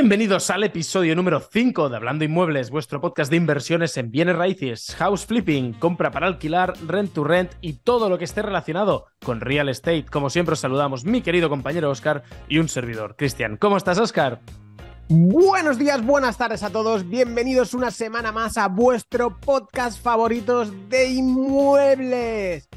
Bienvenidos al episodio número 5 de Hablando Inmuebles, vuestro podcast de inversiones en bienes raíces, house flipping, compra para alquilar, rent to rent y todo lo que esté relacionado con real estate. Como siempre os saludamos mi querido compañero Oscar y un servidor, Cristian. ¿Cómo estás, Oscar? Buenos días, buenas tardes a todos. Bienvenidos una semana más a vuestro podcast favoritos de inmuebles.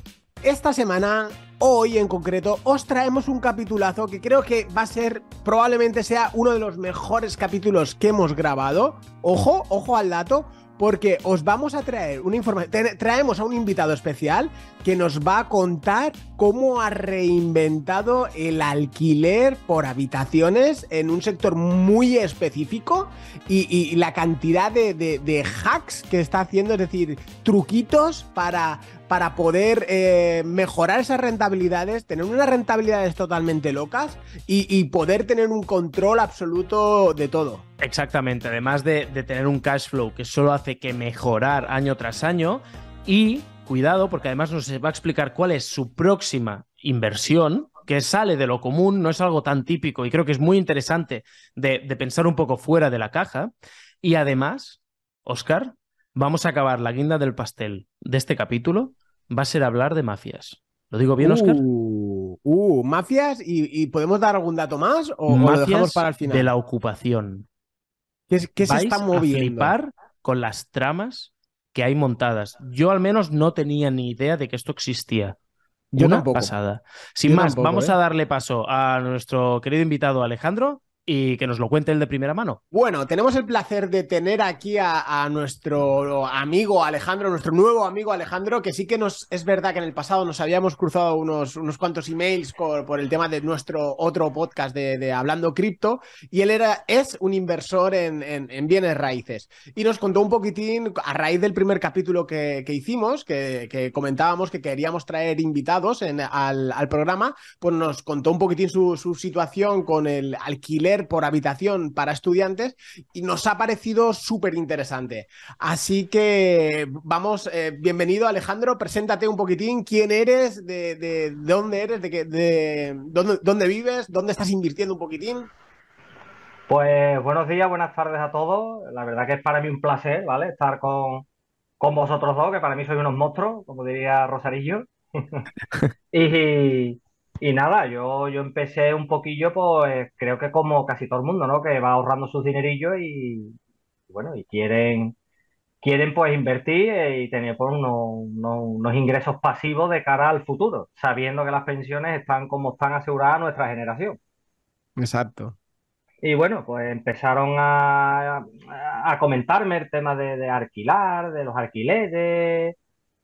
Esta semana, hoy en concreto, os traemos un capitulazo que creo que va a ser, probablemente sea uno de los mejores capítulos que hemos grabado. Ojo, ojo al dato, porque os vamos a traer una información. Traemos a un invitado especial que nos va a contar cómo ha reinventado el alquiler por habitaciones en un sector muy específico y, la cantidad de, de, hacks que está haciendo, es decir, truquitos para, para poder eh, mejorar esas rentabilidades, tener unas rentabilidades totalmente locas y, poder tener un control absoluto de todo. Exactamente, además de, de tener un cash flow que solo hace que mejorar año tras año y cuidado porque además nos va a explicar cuál es su próxima inversión, que sale de lo común, no es algo tan típico y creo que es muy interesante de, pensar un poco fuera de la caja. Y además, Oscar, vamos a acabar la guinda del pastel de este capítulo, va a ser hablar de mafias. ¿Lo digo bien, Oscar? Uh, uh mafias y, podemos dar algún dato más o, lo dejamos para el final. De la ocupación. ¿Qué, se está moviendo? A flipar con las tramas que hay montadas. Yo al menos no tenía ni idea de que esto existía. Yo Una pasada. Sin más, vamos ¿eh? a darle paso a nuestro querido invitado Alejandro y que nos lo cuente él de primera mano. Bueno, tenemos el placer de tener aquí a, nuestro amigo Alejandro, nuestro nuevo amigo Alejandro, que sí que nos es verdad que en el pasado nos habíamos cruzado unos, unos cuantos emails por, el tema de nuestro otro podcast de, Hablando Cripto, y él era, es un inversor en, bienes raíces. Y nos contó un poquitín, a raíz del primer capítulo que, hicimos, que, comentábamos que queríamos traer invitados al, programa, pues nos contó un poquitín su situación con el alquiler por habitación para estudiantes y nos ha parecido súper interesante. Así que vamos, eh, bienvenido Alejandro, preséntate un poquitín, quién eres, de, dónde eres, de, de dónde, dónde vives, dónde estás invirtiendo un poquitín. Pues buenos días, buenas tardes a todos. La verdad que es para mí un placer, ¿vale? Estar con, con vosotros dos, que para mí sois unos monstruos, como diría Rosarillo. y, y nada, yo, yo empecé un poquillo, pues creo que como casi todo el mundo, ¿no? Que va ahorrando sus dinerillos y, bueno, y quieren, quieren pues invertir eh, y tener pues, unos, ingresos pasivos de cara al futuro, sabiendo que las pensiones están como están aseguradas a nuestra generación. Exacto. Y bueno, pues empezaron a, a comentarme el tema de, alquilar, de los alquileres. Eh,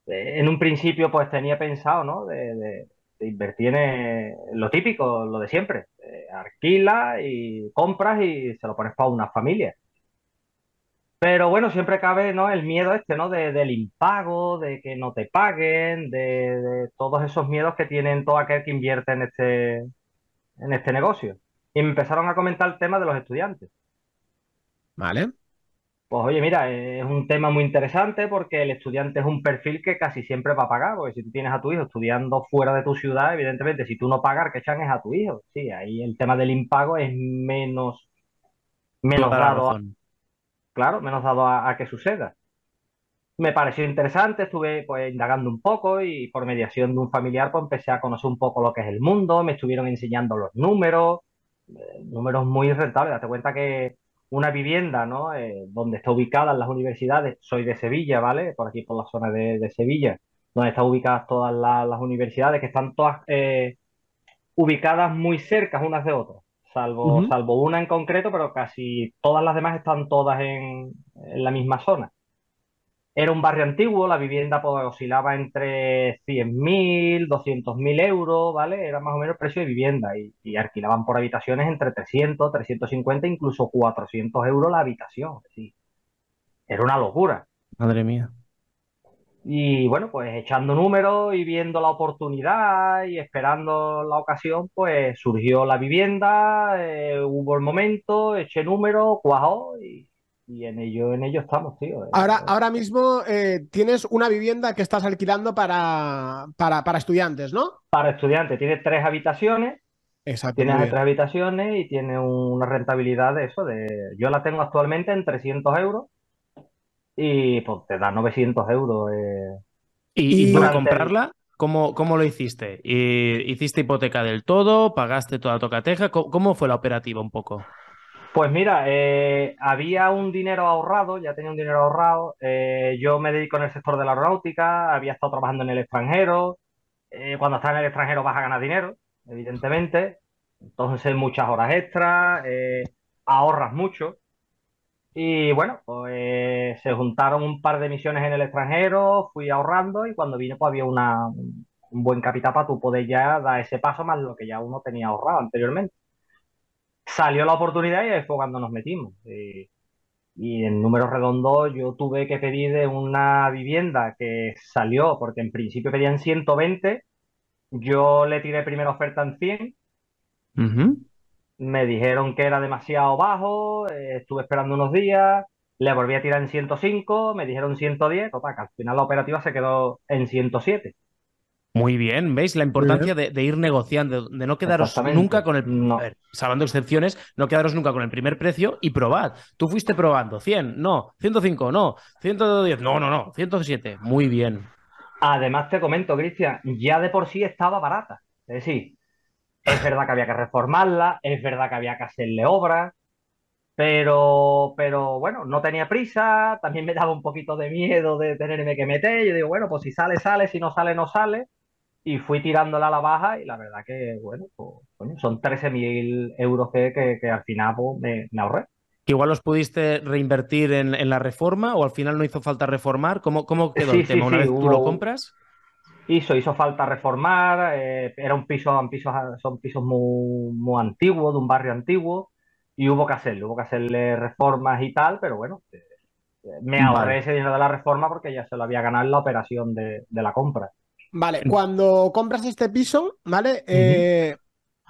en un principio pues tenía pensado, ¿no? de invertir en lo típico, lo de siempre. Eh, alquila y compras y se lo pones para una familia. Pero bueno, siempre cabe ¿no? el miedo este, ¿no? De, del impago, de que no te paguen, de, todos esos miedos que tienen todo aquel que invierte en este, en este negocio. Y me empezaron a comentar el tema de los estudiantes. Vale. Pues oye, mira, es un tema muy interesante porque el estudiante es un perfil que casi siempre va a pagar, porque si tú tienes a tu hijo estudiando fuera de tu ciudad, evidentemente, si tú no pagas, que echan es a tu hijo. Sí, ahí el tema del impago es menos, menos dado, a, claro, menos dado a, que suceda. Me pareció interesante, estuve pues indagando un poco y por mediación de un familiar pues empecé a conocer un poco lo que es el mundo, me estuvieron enseñando los números, eh, números muy rentables, date cuenta que una vivienda, ¿no? Eh, donde está ubicada las universidades. Soy de Sevilla, ¿vale? Por aquí, por la zona de, Sevilla, donde están ubicadas todas las universidades, que están todas eh, ubicadas muy cerca unas de otras, salvo, salvo una en concreto, pero casi todas las demás están todas en la misma zona. Era un barrio antiguo, la vivienda pues, oscilaba entre 100.000, 200.000 euros, ¿vale? Era más o menos el precio de vivienda y, alquilaban por habitaciones entre 300, 350, incluso 400 euros la habitación. Sí. Era una locura. Madre mía. Y bueno, pues echando números y viendo la oportunidad y esperando la ocasión, pues surgió la vivienda, eh, hubo el momento, eché números, cuajó y y en ello, en ello estamos, tío. Ahora, ahora mismo eh, tienes una vivienda que estás alquilando para, para, estudiantes, ¿no? Para estudiantes. Tiene tres habitaciones. Exacto. Bien. tres habitaciones y tiene una rentabilidad de eso, de yo la tengo actualmente en 300 euros y pues te da 900 euros. eh. ¿Y, para el- comprarla, ¿cómo, cómo lo hiciste? ¿Y- ¿Hiciste hipoteca del todo? ¿Pagaste toda tocateja? ¿Cómo, cómo fue la operativa un poco? Pues mira, eh, había un dinero ahorrado, ya tenía un dinero ahorrado. eh, yo me dedico en el sector de la aeronáutica, había estado trabajando en el extranjero. eh, cuando estás en el extranjero vas a ganar dinero, evidentemente. Entonces muchas horas extras, ahorras mucho. Y bueno, pues se juntaron un par de misiones en el extranjero, fui ahorrando y cuando vine pues había una, un buen capital para tú poder ya dar ese paso más lo que ya uno tenía ahorrado anteriormente. Salió la oportunidad y ahí fue cuando nos metimos. Y, y en números redondos yo tuve que pedir de una vivienda que salió, porque en principio pedían 120, yo le tiré primera oferta en 100, Ujú. me dijeron que era demasiado bajo, eh, estuve esperando unos días, le volví a tirar en 105, me dijeron 110, total, que al final la operativa se quedó en 107. Muy bien, ¿veis? La importancia de, de ir negociando, de no quedaros nunca con el... No. A ver, salvando excepciones, no quedaros nunca con el primer precio y probad. Tú fuiste probando 100, no, 105, no, 110, no, no, no, 107. Muy bien. Además, te comento, Cristian, ya de por sí estaba barata. Es decir, es verdad que había que reformarla, es verdad que había que hacerle obras, pero, pero bueno, no tenía prisa, también me daba un poquito de miedo de tenerme que meter. Yo digo, bueno, pues si sale, sale, si no sale, no sale. Y fui tirándola a la baja y la verdad que, bueno, pues, coño, son 13.000 euros que, que, que al final pues, me, me ahorré. Que igual los pudiste reinvertir en, en la reforma o al final no hizo falta reformar. ¿Cómo, cómo quedó Sí, el sí, tema? Una sí, vez tú hubo- lo compras. Hizo, hizo falta reformar, eh, era un piso, son pisos, son pisos muy, muy antiguos, de un barrio antiguo, y hubo que hacerlo, hubo que hacerle reformas y tal, pero bueno, eh, me ahorré Vale. ese dinero de la reforma porque ya se lo había ganado en la operación de, de la compra. Vale, cuando compras este piso, ¿vale? Eh,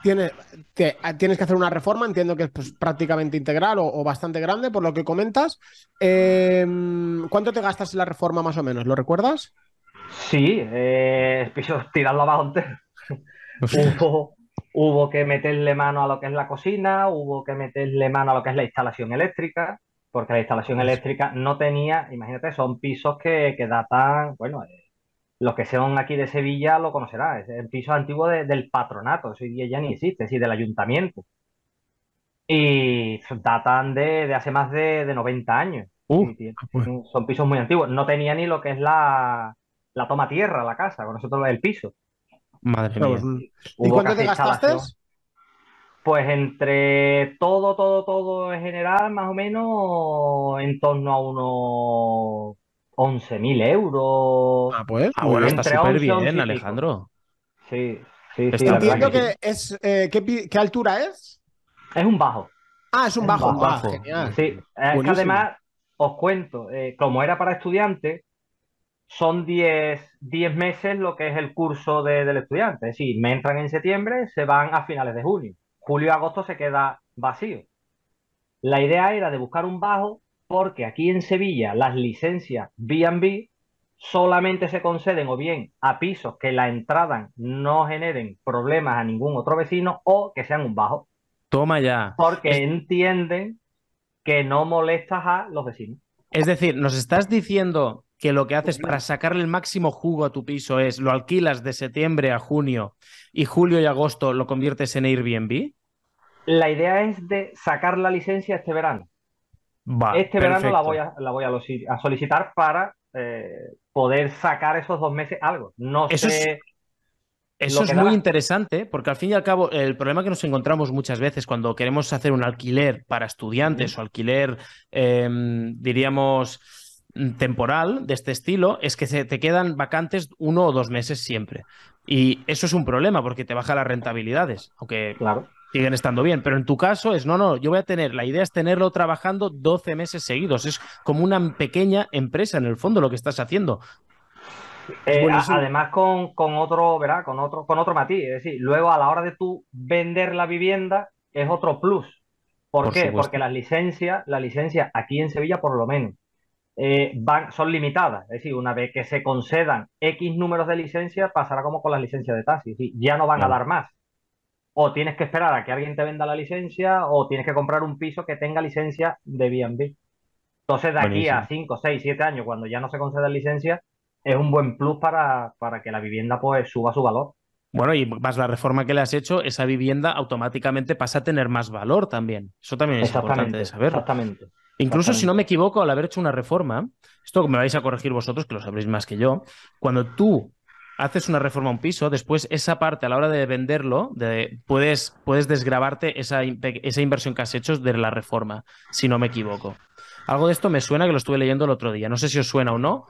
tiene- te- tienes que hacer una reforma, entiendo que es pues, prácticamente integral o, o bastante grande, por lo que comentas. Eh, ¿cuánto te gastas en la reforma más o menos? ¿Lo recuerdas? Sí, eh, el piso tirarlo abajo entero. Hubo, hubo que meterle mano a lo que es la cocina, hubo que meterle mano a lo que es la instalación eléctrica, porque la instalación eléctrica no tenía, imagínate, son pisos que, que datan, bueno, eh, los que sean aquí de Sevilla lo conocerán, es el piso antiguo de- del patronato, eso hoy día ya ni existe, sí, del ayuntamiento. Y datan de, de hace más de, de 90 años. Uh, tiene- pues. son pisos muy antiguos. No tenía ni lo que es la, la toma tierra, la casa, con nosotros el piso. Madre mía. ¿Y Hubo cuánto te gastaste? Pues entre todo, todo, todo en general, más o menos en torno a unos 11.000 euros. Ah, pues. Ah, bueno, está súper 11 y bien. Alejandro. Sí, sí, sí, Entiendo que que sí. es. eh, ¿qué, altura es? Es un bajo. Ah, es un Es bajo. un Ah, bajo. genial. Sí, es que además, os cuento, eh, como era para estudiantes, son 10, 10 meses lo que es el curso de- del estudiante. Es decir, me entran en septiembre, se van a finales de junio. Julio y agosto se queda vacío. La idea era de buscar un bajo porque aquí en Sevilla las licencias B&B solamente se conceden o bien a pisos que la entrada no generen problemas a ningún otro vecino o que sean un bajo Toma ya. porque entienden que no molestas a los vecinos. Es decir, nos estás diciendo que lo que haces para sacarle el máximo jugo a tu piso es lo alquilas de septiembre a junio y julio y agosto lo conviertes en Airbnb. La idea es de sacar la licencia este verano. Este verano la voy a, la voy a, losi- a solicitar para eh, poder sacar esos dos meses algo. No Eso es- sé. Eso lo es muy interesante porque al fin y al cabo el problema que nos encontramos muchas veces cuando queremos hacer un alquiler para estudiantes o alquiler, eh, diríamos, mm, temporal de este estilo es que se te quedan vacantes uno o dos meses siempre. Y eso es un problema porque te baja las rentabilidades, aunque Claro. Siguen estando bien. Pero en tu caso es, no, no, yo voy a tener, la idea es tenerlo trabajando 12 meses seguidos. Es como una pequeña empresa en el fondo lo que estás haciendo. Eh, además con, con otro, ¿verdad? Con otro, con otro matiz. Es decir, luego a la hora de tú vender la vivienda es otro plus. ¿Por, Por qué? supuesto. Porque las licencias, las licencias aquí en Sevilla por lo menos eh, van, son limitadas. Es decir, una vez que se concedan X números de licencias, pasará como con las licencias de taxi. Es decir, ya no van Claro. a dar más. O tienes que esperar a que alguien te venda la licencia o tienes que comprar un piso que tenga licencia de B&B. Entonces, de aquí a 5, 6, 7 años, cuando ya no se conceda licencia, es un buen plus para, para que la vivienda pues suba su valor. Bueno, y más la reforma que le has hecho, esa vivienda automáticamente pasa a tener más valor también. Eso también es importante de saber. Exactamente. Incluso si no me equivoco, al haber hecho una reforma, esto me vais a corregir vosotros, que lo sabréis más que yo, cuando tú haces una reforma a un piso, después esa parte a la hora de venderlo, de, puedes, puedes desgrabarte esa, esa inversión que has hecho de la reforma, si no me equivoco. Algo de esto me suena que lo estuve leyendo el otro día. No sé si os suena o no.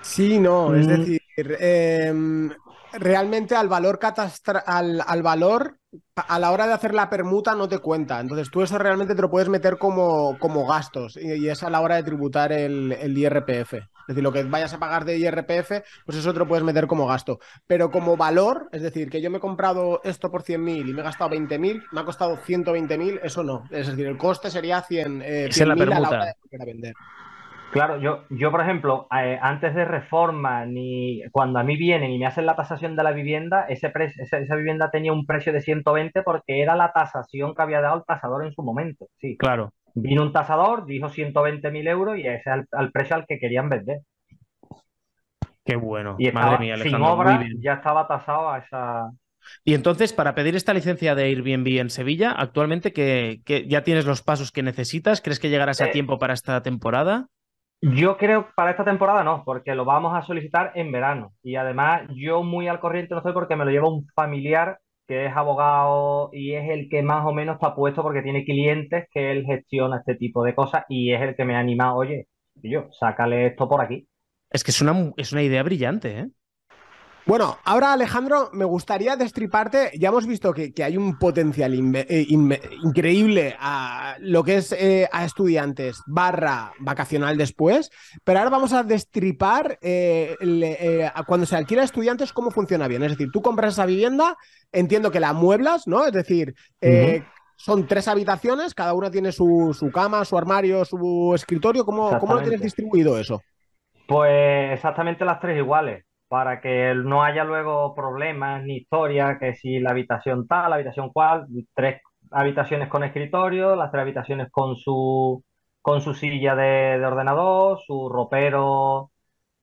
Sí, no, es mm. decir, em, realmente al valor catastral, al, valor a la hora de hacer la permuta no te cuenta. Entonces tú eso realmente te lo puedes meter como, como gastos y, es a la hora de tributar el, el, IRPF. Es decir, lo que vayas a pagar de IRPF, pues eso te lo puedes meter como gasto. Pero como valor, es decir, que yo me he comprado esto por 100.000 y me he gastado 20.000, me ha costado 120.000, eso no. Es decir, el coste sería 100, eh, la a la hora de vender. Claro, yo, yo por ejemplo, eh, antes de reforma, ni cuando a mí vienen y me hacen la tasación de la vivienda, ese esa, vivienda tenía un precio de 120 porque era la tasación que había dado el tasador en su momento. Sí. Claro. Vino un tasador, dijo 120 mil euros y ese es al, precio al que querían vender. Qué bueno. Y Madre mía, sin obra ya estaba tasado a esa, y entonces, para pedir esta licencia de Airbnb en Sevilla, actualmente que, ya tienes los pasos que necesitas, ¿crees que llegarás a eh, tiempo para esta temporada? Yo creo para esta temporada no, porque lo vamos a solicitar en verano. Y además yo muy al corriente no estoy porque me lo lleva un familiar que es abogado y es el que más o menos está puesto porque tiene clientes que él gestiona este tipo de cosas y es el que me ha animado, oye, yo, sácale esto por aquí. Es que es una, es una idea brillante, ¿eh? Bueno, ahora Alejandro, me gustaría destriparte, ya hemos visto que, hay un potencial eh, increíble a lo que es eh, a estudiantes barra vacacional después, pero ahora vamos a destripar eh, cuando se alquila a estudiantes cómo funciona bien. Es decir, tú compras esa vivienda, entiendo que la mueblas, ¿no? Es decir, son tres habitaciones, cada una tiene su, cama, su armario, su escritorio. ¿Cómo, ¿Cómo lo tienes distribuido eso? Pues exactamente las tres iguales para que no haya luego problemas ni historias, que si la habitación tal, la habitación cual, tres habitaciones con escritorio, las tres habitaciones con su, con su silla de, ordenador, su ropero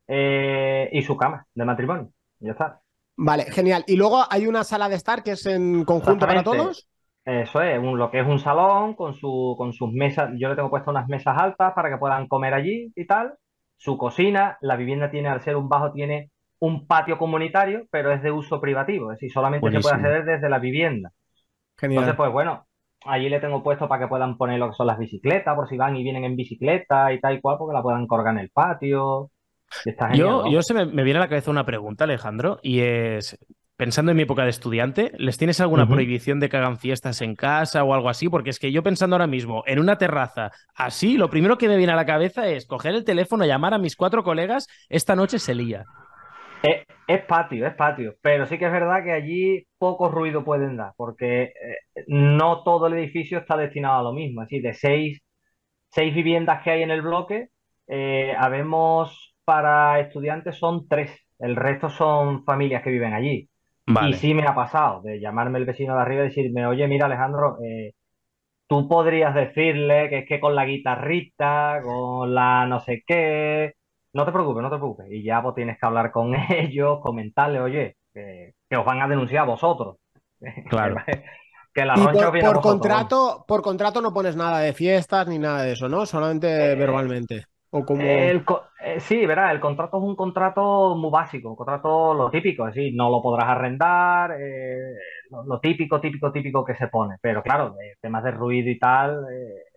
eh, y su cama de matrimonio. Ya está. Vale, genial. Y luego hay una sala de estar que es en conjunto para todos. Eso es, lo que es un salón con, su, con sus mesas. Yo le tengo puesto unas mesas altas para que puedan comer allí y tal. Su cocina, la vivienda tiene, al ser un bajo, tiene un patio comunitario, pero es de uso privativo, es decir, solamente se puede acceder desde la vivienda. Entonces, pues bueno, allí le tengo puesto para que puedan poner lo que son las bicicletas, por si van y vienen en bicicleta y tal y cual, porque la puedan colgar en el patio. yo, yo se me, viene a la cabeza una pregunta, Alejandro, y es, pensando en mi época de estudiante, ¿les tienes alguna prohibición de que hagan fiestas en casa o algo así? Porque es que yo pensando ahora mismo en una terraza así, lo primero que me viene a la cabeza es coger el teléfono, llamar a mis cuatro colegas, esta noche se lía. Es, patio, es patio, pero sí que es verdad que allí poco ruido pueden dar, porque eh, no todo el edificio está destinado a lo mismo. Decir, de seis, seis viviendas que hay en el bloque, eh, habemos para estudiantes son tres, el resto son familias que viven allí. Y sí me ha pasado de llamarme el vecino de arriba y decirme, oye, mira Alejandro, eh, tú podrías decirle que es que con la guitarrita, con la no sé qué, no te preocupes, no te preocupes. Y ya vos tienes que hablar con ellos, comentarle, oye, que, os van a denunciar a vosotros. Claro. que la por, por contrato, por contrato no pones nada de fiestas ni nada de eso, ¿no? Solamente eh, verbalmente. O como... Eh, sí, verá, el contrato es un contrato muy básico, un contrato lo típico, es decir, no lo podrás arrendar, eh, lo, típico, típico, típico que se pone. Pero claro, temas de ruido y tal,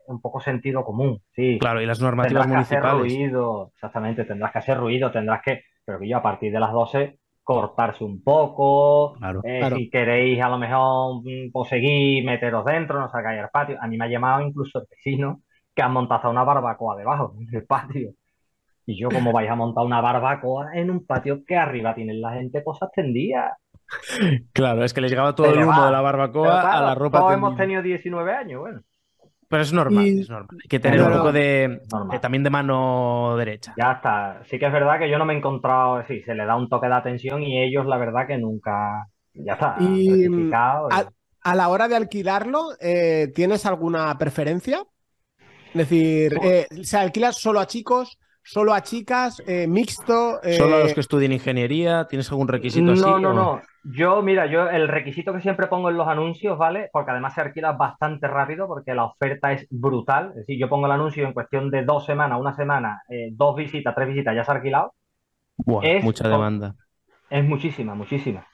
un poco sentido común, sí. Claro, y las normativas tendrás municipales. Que hacer ruido, exactamente, tendrás que hacer ruido, tendrás que, pero que yo a partir de las 12 cortarse un poco, eh, si queréis a lo mejor mm, pues, seguir, meteros dentro, no salgáis al patio. A mí me ha llamado incluso el vecino que han montado una barbacoa debajo del patio. Y yo, como vais a montar una barbacoa en un patio que arriba tienen la gente cosas tendidas? Claro, es que les llegaba todo el humo de la barbacoa a la ropa. Todos hemos tenido 19 años, bueno. Pero es normal, es normal. Hay que tener un poco de, también de mano derecha. Ya está. Sí que es verdad que yo no me he encontrado, sí, se le da un toque de atención y ellos la verdad que nunca, ya está. Y, a la hora de alquilarlo, eh, ¿tienes alguna preferencia? Es decir, eh, ¿se alquila solo a chicos? ¿Solo a chicas? Eh, ¿Mixto? ¿Solo a los que estudien ingeniería? ¿Tienes algún requisito así? No, no, no. Yo, mira, yo el requisito que siempre pongo en los anuncios, ¿vale? Porque además se alquila bastante rápido porque la oferta es brutal. Es decir, yo pongo el anuncio en cuestión de dos semanas, una semana, dos visitas, tres visitas, ya se ha alquilado. Buah, mucha demanda. Es muchísima, muchísima.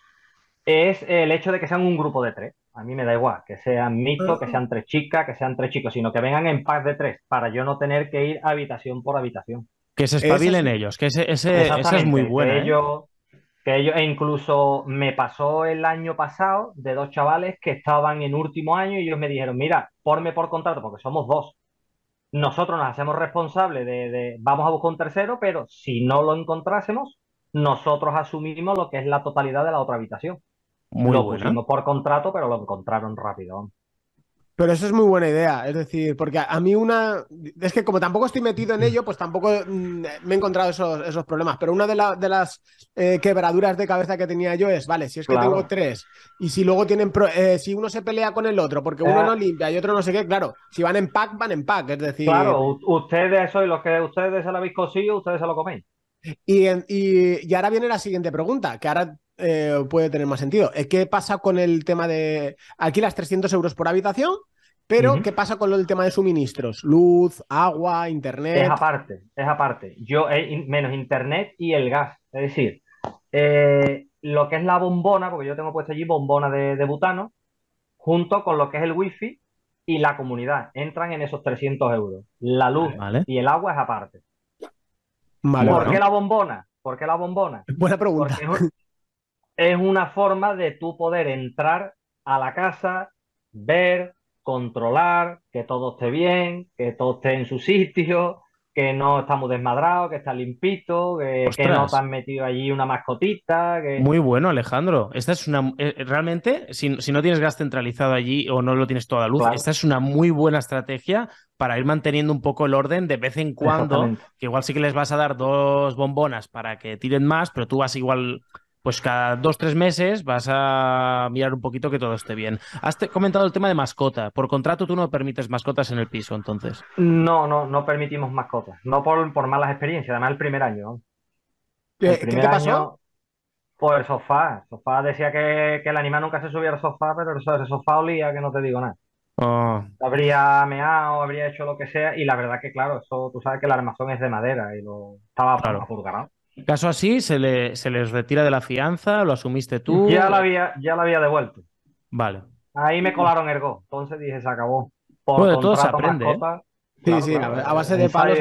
Es el hecho de que sean un grupo de tres. A mí me da igual, que sean mixtos, que sean tres chicas, que sean tres chicos, sino que vengan en pack de tres, para yo no tener que ir habitación por habitación. Que se espabilen ellos, que ese, ese, es muy bueno. Que, ¿eh? ellos, que ellos, e incluso me pasó el año pasado de dos chavales que estaban en último año y ellos me dijeron, mira, ponme por contrato, porque somos dos. Nosotros nos hacemos responsables de, de, vamos a buscar un tercero, pero si no lo encontrásemos, nosotros asumimos lo que es la totalidad de la otra habitación. Muy lo pusimos por contrato, pero lo encontraron rápido. Pero eso es muy buena idea, es decir, porque a mí una... Es que como tampoco estoy metido en ello, pues tampoco mm, me he encontrado esos, esos problemas. Pero una de, de las eh, quebraduras de cabeza que tenía yo es, vale, si es que tengo tres y si luego tienen... Eh, si uno se pelea con el otro porque uno no limpia y otro no sé qué, claro, si van en pack, van en pack, es decir... Claro, ustedes sois los que ustedes se lo habéis cosido, ustedes se lo coméis. Y, y, y ahora viene la siguiente pregunta, que ahora eh, puede tener más sentido. Eh, ¿Qué pasa con el tema de alquilas 300 euros por habitación? Pero, ¿qué pasa con el tema de suministros? Luz, agua, internet. Es aparte, es aparte. Yo, eh, menos internet y el gas. Es decir, lo que es la bombona, porque yo tengo puesto allí bombona de, butano, junto con lo que es el wifi y la comunidad. Entran en esos 300 euros. La luz y el agua es aparte. ¿Por qué la bombona? ¿Por qué la bombona? Buena pregunta es una forma de tú poder entrar a la casa, ver, controlar, que todo esté bien, que todo esté en su sitio, que no está muy desmadrado, que está limpito, que, no te han metido allí una mascotita. Muy bueno, Alejandro. Esta es una. Eh, realmente, si, no tienes gas centralizado allí o no lo tienes toda luz, esta es una muy buena estrategia para ir manteniendo un poco el orden de vez en cuando. Que igual sí que les vas a dar dos bombonas para que tiren más, pero tú vas igual pues cada dos, tres meses vas a mirar un poquito que todo esté bien. Has comentado el tema de mascota. Por contrato tú no permites mascotas en el piso, entonces. No, no, no permitimos mascotas. No por, por malas experiencias, además el primer año. ¿Qué, el primer pasó? Año, por el sofá. El sofá decía que, el animal nunca se subía al sofá, pero ese sofá olía que no te digo nada. Oh. Habría meado, habría hecho lo que sea, y la verdad que, claro, eso tú sabes que el armazón es de madera y lo estaba claro. Caso así, ¿se, le, ¿se les retira de la fianza? ¿Lo asumiste tú? Ya la había, ya la había devuelto. Vale. Ahí me colaron ergo. Entonces dije, se acabó. Por todo se aprende. ¿eh? Sí, sí, a base de palos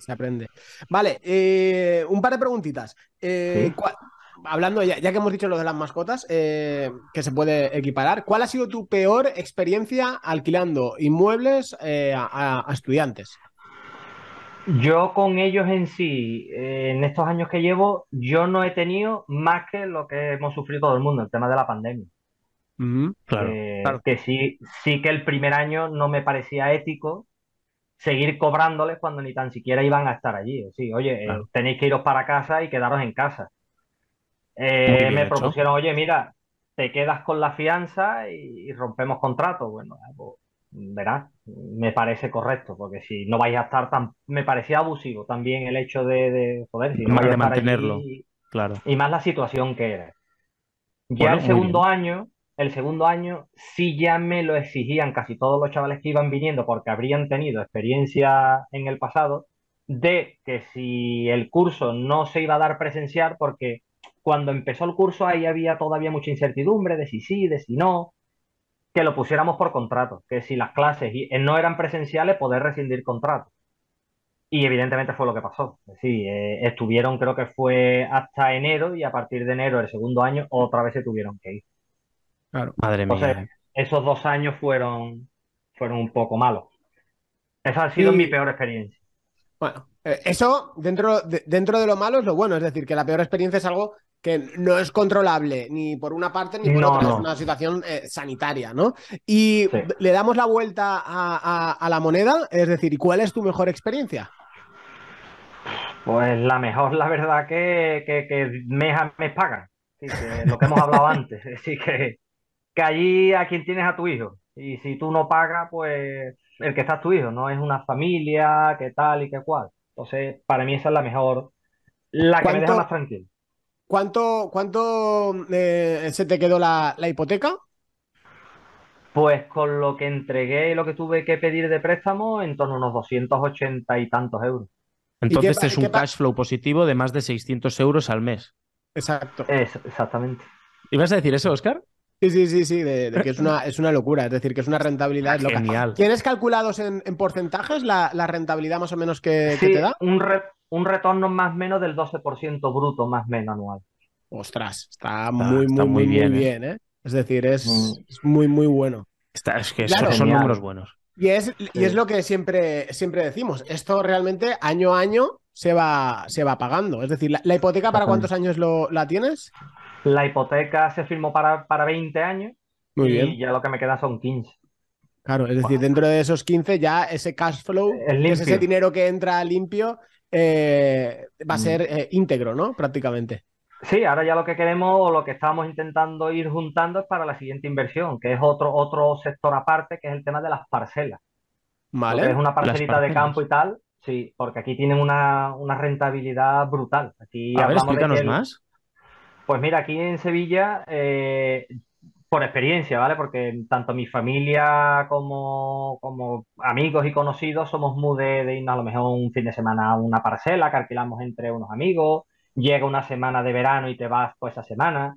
se, aprende. Vale, eh, un par de preguntitas. Eh, hablando, ya, que hemos dicho lo de las mascotas, que se puede equiparar, ¿cuál ha sido tu peor experiencia alquilando inmuebles a, estudiantes? Yo con ellos en sí, eh, en estos años que llevo, yo no he tenido más que lo que hemos sufrido todo el mundo, el tema de la pandemia. claro, Que sí, sí que el primer año no me parecía ético seguir cobrándoles cuando ni tan siquiera iban a estar allí. Sí, oye, eh, tenéis que iros para casa y quedaros en casa. Eh, me propusieron, oye, mira, te quedas con la fianza y, rompemos contrato. Bueno, pues, verás, me parece correcto, porque si no vais a estar tan... Me parecía abusivo también el hecho de, de joder, si no vais a mantenerlo, claro. Y más la situación que era. Ya el segundo año, el segundo año sí ya me lo exigían casi todos los chavales que iban viniendo porque habrían tenido experiencia en el pasado de que si el curso no se iba a dar presencial porque cuando empezó el curso ahí había todavía mucha incertidumbre de si sí, de si no, que lo pusiéramos por contrato, que si las clases eh, no eran presenciales, poder rescindir contrato. Y evidentemente fue lo que pasó. Sí, eh, estuvieron, creo que fue hasta enero y a partir de enero del segundo año otra vez se tuvieron que ir. Claro, madre mía. esos dos años fueron, fueron un poco malos. Esa ha sido mi peor experiencia. Bueno, eh, eso dentro de, dentro de lo malo es lo bueno, es decir, que la peor experiencia es algo que no es controlable ni por una parte ni por otra, es una situación eh, sanitaria, ¿no? Y le damos la vuelta a, la moneda, es decir, ¿y cuál es tu mejor experiencia? Pues la mejor, la verdad, que, que, que mes a mes pagan. lo que hemos hablado antes. Así que, que allí a quien tienes a tu hijo. Y si tú no pagas, pues el que está es tu hijo, no es una familia, que tal y que cual. Entonces, para mí esa es la mejor, la que me deja ¿Cuánto- más tranquilo. ¿Cuánto, cuánto eh, se te quedó la, la hipoteca? Pues con lo que entregué y lo que tuve que pedir de préstamo, en torno a unos 280 y tantos euros. Entonces es un cash flow positivo de más de 600 euros al mes. Exacto. Es, exactamente. ¿Ibas a decir eso, Oscar? Sí, sí, sí, sí, de, de que es una, es una locura, es decir, que es una rentabilidad loca. Genial. ¿Tienes calculados en, en porcentajes la, la rentabilidad más o menos que, te da? un, re- un retorno más o menos del 12% bruto más o menos anual. Ostras, está muy, está muy, muy, muy muy bien, bien, ¿eh? ¿eh? Es decir, es, Mm. es muy, muy bueno. Está- es que Claro. son, Genial. números buenos. Y es, y es lo que siempre, siempre decimos. Esto realmente año a año se va, se va pagando. Es decir, la, la hipoteca para cuántos años lo, la tienes? La hipoteca se firmó para, para 20 años Muy y bien. ya lo que me queda son 15. Claro, es decir, dentro de esos 15 ya ese cash flow, Es ese dinero que entra limpio, eh, va a Mm. ser eh, íntegro, ¿no? Prácticamente. Sí, ahora ya lo que queremos o lo que estamos intentando ir juntando es para la siguiente inversión, que es otro, otro sector aparte, que es el tema de las parcelas. Lo que ¿Vale? es una parcelita de campo y tal, sí, porque aquí tienen una, una rentabilidad brutal. Aquí A ver, hablamos de explícanos el- más. Pues mira, aquí en Sevilla, eh, por experiencia, ¿vale? Porque tanto mi familia como, como amigos y conocidos somos muy de, de irnos a lo mejor un fin de semana a una parcela que alquilamos entre unos amigos, llega una semana de verano y te vas pues esa semana.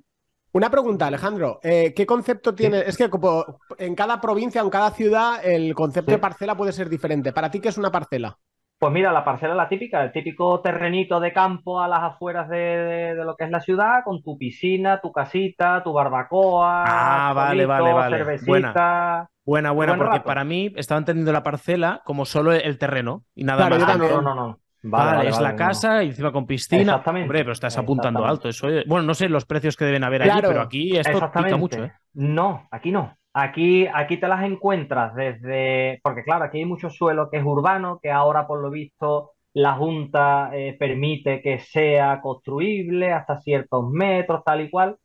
Una pregunta, Alejandro. eh, ¿qué concepto tiene? Es que como en cada provincia o en cada ciudad el concepto Sí. de parcela puede ser diferente. ¿Para ti qué es una parcela? Pues mira, la parcela es la típica, el típico terrenito de campo a las afueras de, de- de lo que es la ciudad, con tu piscina, tu casita, tu barbacoa, Ah, vale, solito, vale, vale. cervecita. Buena, buena, buen porque rato. para mí estaba entendiendo la parcela como solo el terreno y nada Claro, más. no, no, no. Vale, Vale, vale, es vale, la no. casa y encima con piscina. Exactamente. Hombre, pero estás apuntando alto. Eso es- Bueno, no sé los precios que deben haber allí, Claro. pero aquí esto pica mucho, ¿eh? No, aquí no. Aquí, aquí te las encuentras desde, porque claro, aquí hay mucho suelo que es urbano, que ahora por lo visto la Junta eh, permite que sea construible hasta ciertos metros, tal y cual,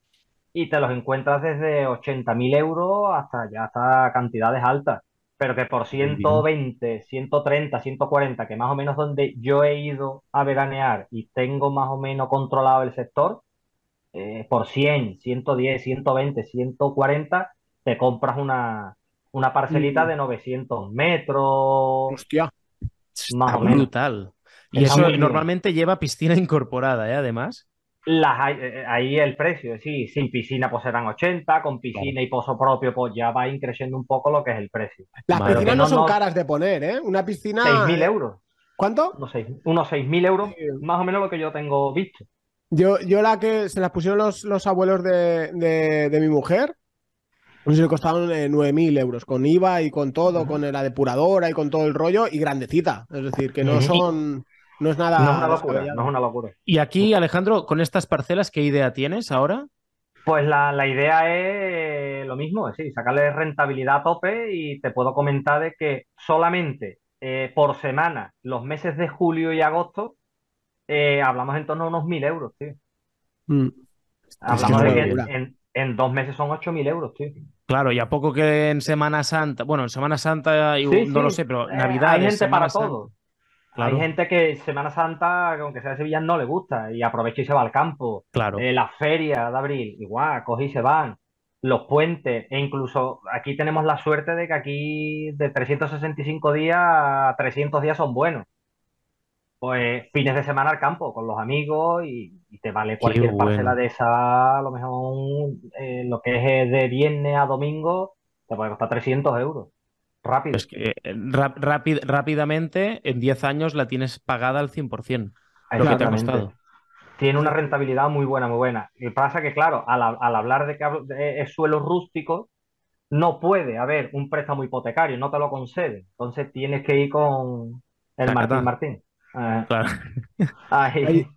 y te los encuentras desde 80.000 euros hasta ya hasta cantidades altas. Pero que por 120, 130, 140, que más o menos donde yo he ido a veranear y tengo más o menos controlado el sector, eh, por 100, 110, 120, 140, te compras una, una parcelita Mm. de 900 metros, Hostia. más Está o menos. brutal. Y Está eso bien. normalmente lleva piscina incorporada, ¿eh? Además. Las hay- eh, ahí el precio, sí, sin piscina pues serán 80, con piscina y pozo propio pues ya va increciendo un poco lo que es el precio. Las piscinas no, no- son no- caras de poner, ¿eh? Una piscina. 6.000 euros, ¿Cuánto? unos 6 unos 6.000 euros, Sí. más o menos lo que yo tengo visto. Yo, yo la que se las pusieron los, los abuelos de, de- de mi mujer, no sé si le costaron eh, 9.000 euros, con IVA y con todo, con la depuradora y con todo el rollo, y grandecita. Es decir, que no son. No es nada. No es una locura, descabellado. no es una locura. Y aquí, Alejandro, con estas parcelas, ¿qué idea tienes ahora? Pues la, la idea es eh, lo mismo, es decir, sacarle rentabilidad a tope y te puedo comentar de que solamente eh, por semana, los meses de julio y agosto, eh, hablamos en torno a unos 1.000 euros, tío. Mm. Hablamos es de que en, en- en dos meses son 8.000 euros, tío. Claro, y a poco que en Semana Santa, bueno, en Semana Santa Sí, no lo sé, pero Eh, Navidad, hay gente para todo. Claro. Hay gente que Semana Santa, aunque sea de Sevilla, no le gusta y aprovecha y se va al campo. Claro. Eh, las ferias de abril, igual, coge y se van. Los puentes, e incluso aquí tenemos la suerte de que aquí de 365 días, 300 días son buenos. Pues fines de semana al campo con los amigos y, y te vale cualquier bueno. parcela de esa, a lo mejor eh, lo que es eh, de viernes a domingo, te puede costar 300 euros. Rápido. Es que eh, rápid- rápidamente, en 10 años la tienes pagada al 100%, lo que te ha costado. Tiene una rentabilidad muy buena, muy buena. Y pasa que, claro, al, al hablar de que es suelo rústico, no puede haber un préstamo hipotecario, no te lo concede. Entonces tienes que ir con el. Martín Martín. Eh, Claro. ahí- Ahí-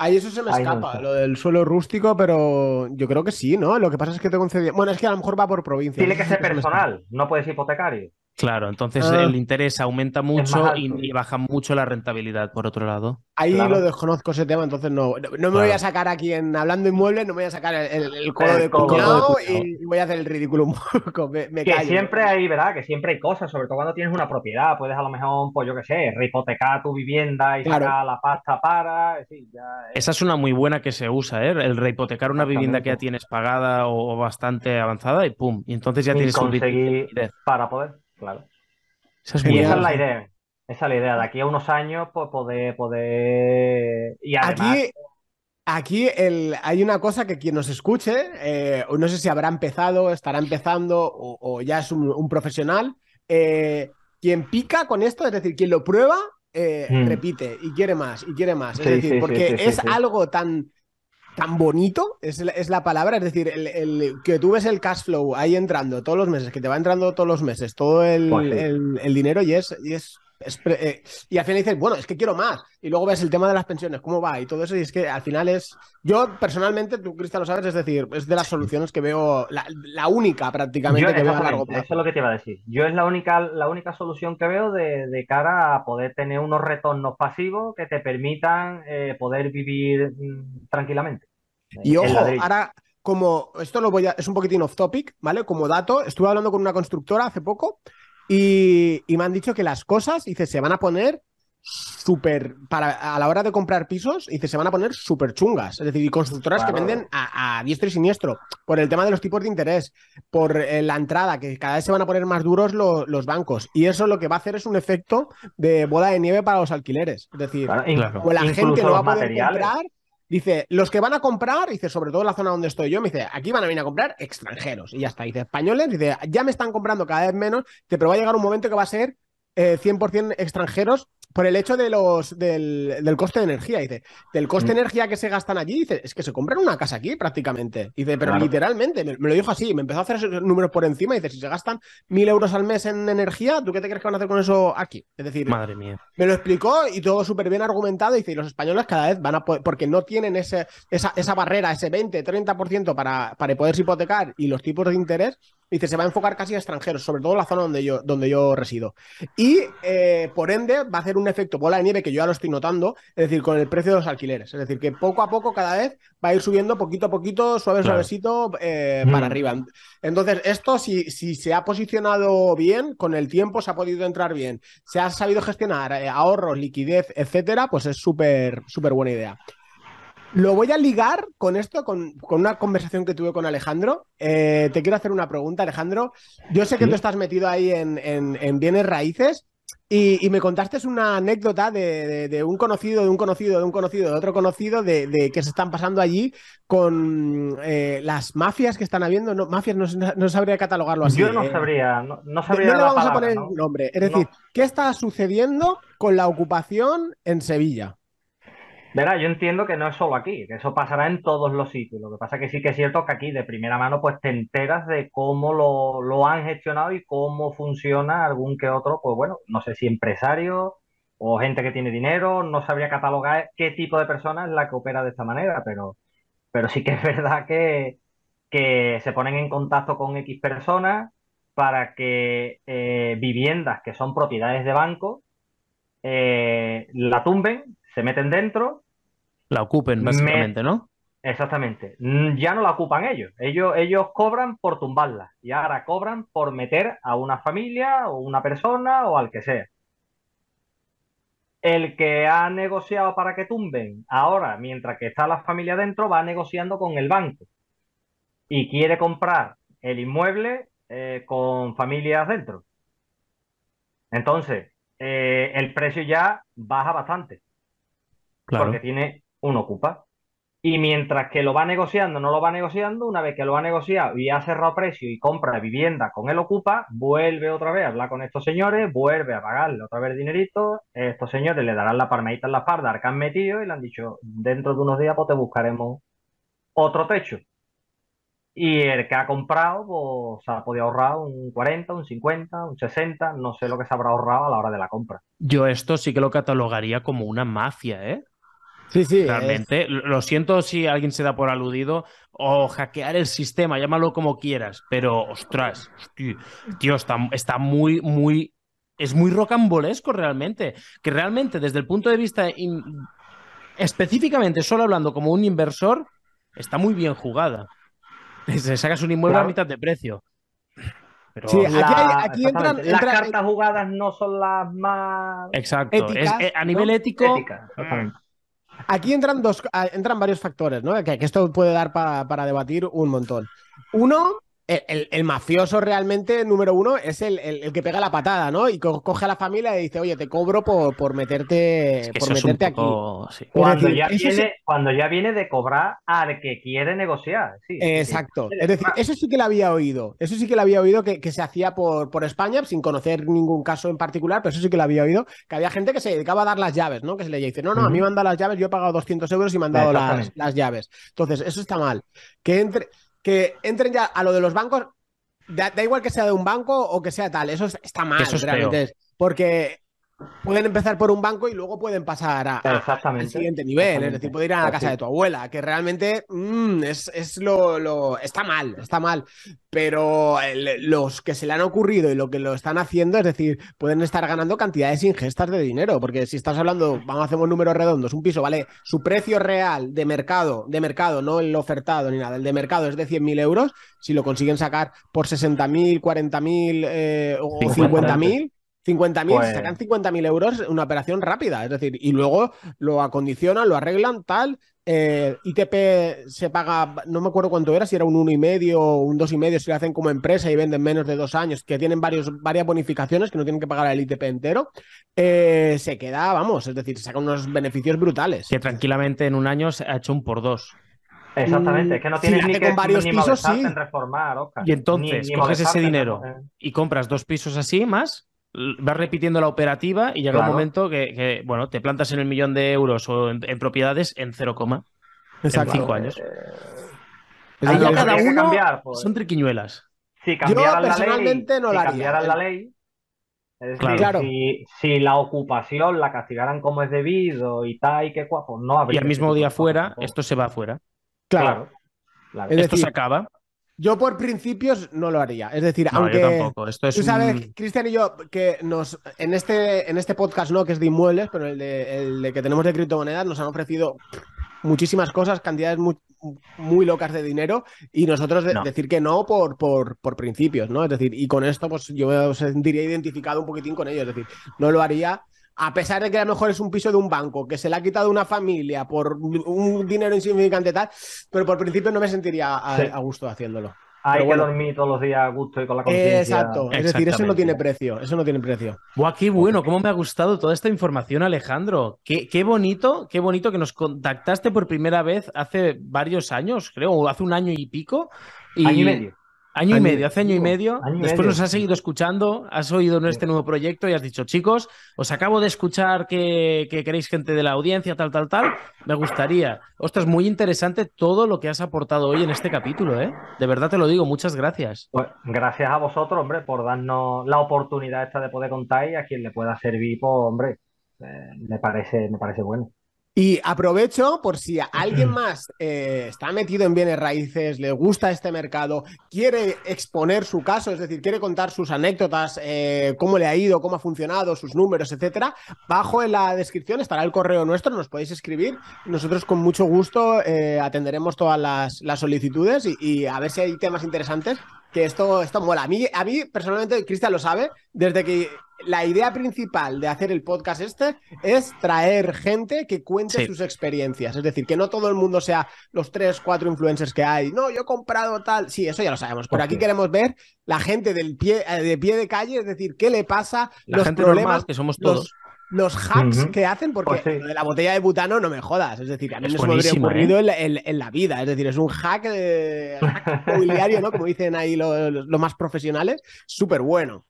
Ahí eso se me Ahí escapa, lo del suelo rústico, pero yo creo que sí, ¿no? Lo que pasa es que te concedía. Bueno, es que a lo mejor va por provincia. tiene que ser personal, no puede ser hipotecario. Claro, entonces Ah. el interés aumenta mucho y, baja mucho la rentabilidad, por otro lado. Ahí Claro. lo desconozco ese tema, entonces no, no, no me voy a sacar aquí en hablando inmuebles, no me voy a sacar el, el- codo de cuñado y, y voy a hacer el ridículo un poco. Me, me Que callo. siempre hay, ¿verdad? Que siempre hay cosas, sobre todo cuando tienes una propiedad. Puedes a lo mejor, pues yo qué sé, rehipotecar tu vivienda y Claro. sacar la pasta para. sí, ya es- Esa es una muy buena que se usa, ¿eh? El rehipotecar una vivienda que ya tienes pagada o, o bastante avanzada y pum. Y entonces ya y tienes un para poder, claro. Esa es Y muy esa es la idea. Esa es la idea. De aquí a unos años, pues poder, poder. Y además, Aquí, aquí el, hay una cosa que quien nos escuche, eh, no sé si habrá empezado, estará empezando o, o ya es un, un profesional, eh, quien pica con esto, es decir, quien lo prueba, eh, Mm. repite y quiere más y quiere más. Es decir, sí, porque sí, sí, es sí. algo tan, tan bonito, es la, es la palabra, es decir, el, el- que tú ves el cash flow ahí entrando todos los meses, que te va entrando todos los meses todo el, el- el dinero y es... Y es eh, y al final dices, bueno, es que quiero más. Y luego ves el tema de las pensiones, cómo va y todo eso. Y es que al final es. Yo personalmente, tú, Cristian, lo sabes, es decir, es de las soluciones que veo, la, la única prácticamente yo, que veo a largo plazo. eso es lo que te iba a decir. Yo es la única, la única solución que veo de, de cara a poder tener unos retornos pasivos que te permitan eh, poder vivir mm, tranquilamente. Y ojo, ahora, como esto lo voy a, es un poquitín off topic, ¿vale? Como dato, estuve hablando con una constructora hace poco y, y me han dicho que las cosas, dice, se van a poner súper, para a la hora de comprar pisos, dice, se van a poner súper chungas. Es decir, y constructoras que venden a, a diestro y siniestro, por el tema de los tipos de interés, por eh, la entrada, que cada vez se van a poner más duros lo- los bancos. Y eso lo que va a hacer es un efecto de bola de nieve para los alquileres. Es decir, Claro, in- Claro. o la incluso gente no va a poder materiales. comprar. Dice, los que van a comprar, dice, sobre todo en la zona donde estoy yo, me dice, aquí van a venir a comprar extranjeros. Y ya está. Dice, españoles, dice, ya me están comprando cada vez menos, pero va a llegar un momento que va a ser eh, 100% extranjeros por el hecho de los, del, del coste de energía. Dice, del coste de Mm. energía que se gastan allí, dice, es que se compran una casa aquí prácticamente. Dice, pero Claro. literalmente, me, me lo dijo así, me empezó a hacer esos números por encima. Dice, si se gastan mil euros al mes en energía, ¿tú qué te crees que van a hacer con eso aquí? Es decir, Madre mía. me lo explicó y todo súper bien argumentado. Dice, y los españoles cada vez van a poder, porque no tienen ese, esa, esa barrera, ese 20, 30% para, para poderse hipotecar y los tipos de interés, dice, se va a enfocar casi a extranjeros, sobre todo en la zona donde yo, donde yo resido. Y eh, por ende va a hacer un efecto bola de nieve que yo ya lo estoy notando, es decir, con el precio de los alquileres. Es decir, que poco a poco cada vez va a ir subiendo poquito a poquito, suave, Claro. suavecito, eh, Mm. para arriba. Entonces, esto, si, si se ha posicionado bien, con el tiempo se ha podido entrar bien, se ha sabido gestionar eh, ahorros, liquidez, etcétera, pues es súper, súper buena idea. Lo voy a ligar con esto, con, con una conversación que tuve con Alejandro. Eh, te quiero hacer una pregunta, Alejandro. Yo sé que Sí. tú estás metido ahí en, en- en bienes raíces y, y me contaste una anécdota de, de- de un conocido, de un conocido, de un conocido, de otro conocido, de, de que se están pasando allí con eh, las mafias que están habiendo. No, mafias no, no sabría catalogarlo así. Yo no eh. sabría, no, no No sabría le la vamos a poner ¿no? el nombre. Es No. decir, ¿qué está sucediendo con la ocupación en Sevilla? Verá, yo entiendo que no es solo aquí, que eso pasará en todos los sitios. Lo que pasa que sí que es cierto que aquí de primera mano pues te enteras de cómo lo, lo han gestionado y cómo funciona algún que otro, pues bueno, no sé si empresario o gente que tiene dinero, no sabría catalogar qué tipo de persona es la que opera de esta manera, pero, pero sí que es verdad que, que se ponen en contacto con X personas para que eh, viviendas que son propiedades de banco eh, la tumben, se meten dentro La ocupen, Me- básicamente, ¿no? Exactamente. Ya no la ocupan ellos. Ellos, ellos cobran por tumbarla y ahora cobran por meter a una familia o una persona o al que sea. El que ha negociado para que tumben, ahora, mientras que está la familia dentro, va negociando con el banco y quiere comprar el inmueble eh, con familias dentro. Entonces, eh, el precio ya baja bastante Claro. porque tiene un ocupa. Y mientras que lo va negociando, no lo va negociando, una vez que lo ha negociado y ha cerrado precio y compra vivienda con el ocupa, vuelve otra vez a hablar con estos señores, vuelve a pagarle otra vez dinerito, estos señores le darán la palmadita en la espalda que han metido y le han dicho, dentro de unos días pues te buscaremos otro techo. Y el que ha comprado, pues se ha podido ahorrar un 40, un 50, un 60, no sé lo que se habrá ahorrado a la hora de la compra. Yo esto sí que lo catalogaría como una mafia, ¿eh? Sí, sí. Realmente. Lo siento si alguien se da por aludido o hackear el sistema, llámalo como quieras, pero ostras, tío, está, está muy, muy, es muy rocambolesco realmente, que realmente desde el punto de vista específicamente solo hablando como un inversor, está muy bien jugada. Se sacas un inmueble a mitad de precio. sí, aquí, entran, Las cartas jugadas no son las más. Exacto. Eh, a nivel ético. Aquí entran dos, entran varios factores, ¿no? Que, esto puede dar para debatir un montón. Uno, el, mafioso realmente, número uno, es el, que pega la patada, ¿no? Y coge a la familia y dice, oye, te cobro por, por meterte, por meterte aquí. Cuando, ya viene, cuando ya viene de cobrar al que quiere negociar. Sí, Exacto. Es decir, eso sí que lo había oído. Eso sí que lo había oído que, se hacía por, por España, sin conocer ningún caso en particular, pero eso sí que lo había oído, que había gente que se dedicaba a dar las llaves, ¿no? Que se le dice, no, no, a mí me han dado las llaves, yo he pagado 200 euros y me han dado las, las llaves. Entonces, eso está mal. Que entre que entren ya a lo de los bancos, da, igual que sea de un banco o que sea tal, eso está mal, eso realmente. porque pueden empezar por un banco y luego pueden pasar a, al siguiente nivel. Es decir, puede ir a la casa de tu abuela, que realmente mm, es, lo, Está mal, está mal. Pero los que se le han ocurrido y lo que lo están haciendo, es decir, pueden estar ganando cantidades ingestas de dinero. Porque si estás hablando, vamos a hacer números redondos, un piso vale su precio real de mercado, de mercado, no el ofertado ni nada, el de mercado es de 100.000 euros. Si lo consiguen sacar por 60.000, 40.000 eh, o 50.000 50.000, pues... sacan 50.000 euros una operación rápida, es decir, y luego lo acondicionan, lo arreglan, tal. Eh, ITP se paga, no me acuerdo cuánto era, si era un 1,5 o un 2,5, si lo hacen como empresa y venden menos de dos años, que tienen varios, varias bonificaciones que no tienen que pagar el ITP entero, eh, se queda, vamos, es decir, se sacan unos beneficios brutales. Que tranquilamente en un año se ha hecho un por dos. Exactamente, es que no tienes ni que con varios pisos, sí. en reformar, Y entonces coges ese dinero y compras dos pisos así más vas repitiendo la operativa y llega un momento que, bueno, te plantas en el millón de euros o en, propiedades en 0, en cinco años. Eh, Ahí ya cada uno cambiar, pues. son triquiñuelas. Si cambiaran la ley, no si cambiaran la ley, es decir, Si, la ocupación la castigaran como es debido y tal y que pues no habría. Y al mismo día fuera, esto se va afuera. Claro. Esto se acaba. Yo por principios no lo haría. Es decir, aunque. tampoco. Esto es tú sabes, Cristian y yo, que nos. En este, en este podcast no, que es de inmuebles, pero el de, que tenemos de criptomonedas, nos han ofrecido muchísimas cosas, cantidades muy, muy locas de dinero, y nosotros decir que no por, por, por, principios, ¿no? Es decir, y con esto, pues yo me sentiría identificado un poquitín con ellos. Es decir, no lo haría a pesar de que a lo mejor es un piso de un banco, que se le ha quitado una familia por un dinero insignificante tal, pero por principio no me sentiría a, gusto haciéndolo. Hay que dormir todos los días a gusto y con la conciencia. Exacto, es decir, eso no tiene precio, eso no tiene precio. Buah, qué bueno, cómo me ha gustado toda esta información, Alejandro. Qué, qué bonito, qué bonito que nos contactaste por primera vez hace varios años, creo, hace un año y pico. Año y medio. Año y medio, hace año y medio. Después nos has seguido escuchando, has oído este nuevo proyecto y has dicho, chicos, os acabo de escuchar que, queréis gente de la audiencia, tal, tal, tal. Me gustaría. Ostras, muy interesante todo lo que has aportado hoy en este capítulo, ¿eh? De verdad te lo digo, muchas gracias. Pues gracias a vosotros, hombre, por darnos la oportunidad esta de poder contar y a quien le pueda servir, pues, hombre, eh, me, parece, me parece bueno. Y aprovecho por si alguien más eh, está metido en bienes raíces, le gusta este mercado, quiere exponer su caso, es decir, quiere contar sus anécdotas, eh, cómo le ha ido, cómo ha funcionado, sus números, etcétera. Bajo en la descripción estará el correo nuestro, nos podéis escribir. Nosotros con mucho gusto eh, atenderemos todas las, solicitudes y, y, a ver si hay temas interesantes que esto, esto mola. A mí, a mí personalmente, Cristian lo sabe, desde que la idea principal de hacer el podcast este es traer gente que cuente sus experiencias. Es decir, que no todo el mundo sea los tres, cuatro influencers que hay. No, yo he comprado tal. Sí, eso ya lo sabemos. Pero aquí queremos ver la gente del pie, eh, de pie de calle, es decir, qué le pasa, los problemas que somos todos. Los, hacks que hacen, porque pues de la botella de butano no me jodas. Es decir, a mí me habría ocurrido ¿eh? en, la, vida. Es decir, es un hack, de, mobiliario, ¿no? Como dicen ahí los, los más profesionales. Súper bueno.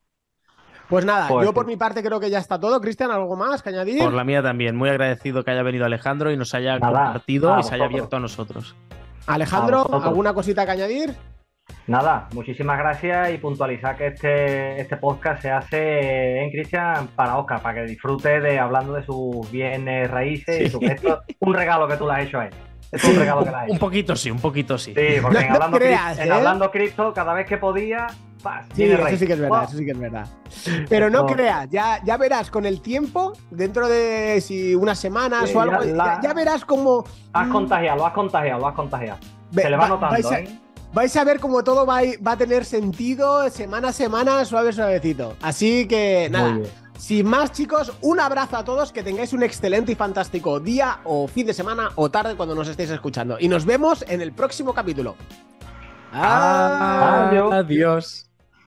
Pues nada, pues yo por mi parte creo que ya está todo. Cristian, ¿algo más que añadir? Por la mía también. Muy agradecido que haya venido Alejandro y nos haya compartido y se haya abierto a nosotros. Alejandro, ¿alguna cosita que añadir? Nada, muchísimas gracias y puntualizar que este, este podcast se hace en Cristian para Oscar, para que disfrute de hablando de sus bienes raíces y su, esto, un regalo que tú le has hecho a él. Es un regalo que le has Un hecho. poquito sí, un poquito sí. Sí, porque No- en hablando, creas, Cri- en ¿eh? hablando cada vez que podía. Sí, eso sí que es verdad, eso sí que es verdad. Pero no creas, ya, ya verás con el tiempo, dentro de si unas semanas Sí, o algo, ya ya, la- ya verás como. Has contagiado, lo has contagiado, lo has contagiado. ve- Se le va va- notando, a- ¿eh? Vais a ver cómo todo va a, ir- va a tener sentido semana a semana, suave, suavecito. Así que nada, sin más chicos, un abrazo a todos, que tengáis un excelente y fantástico día o fin de semana o tarde cuando nos estéis escuchando. Y nos vemos en el próximo capítulo. Adiós. Adiós.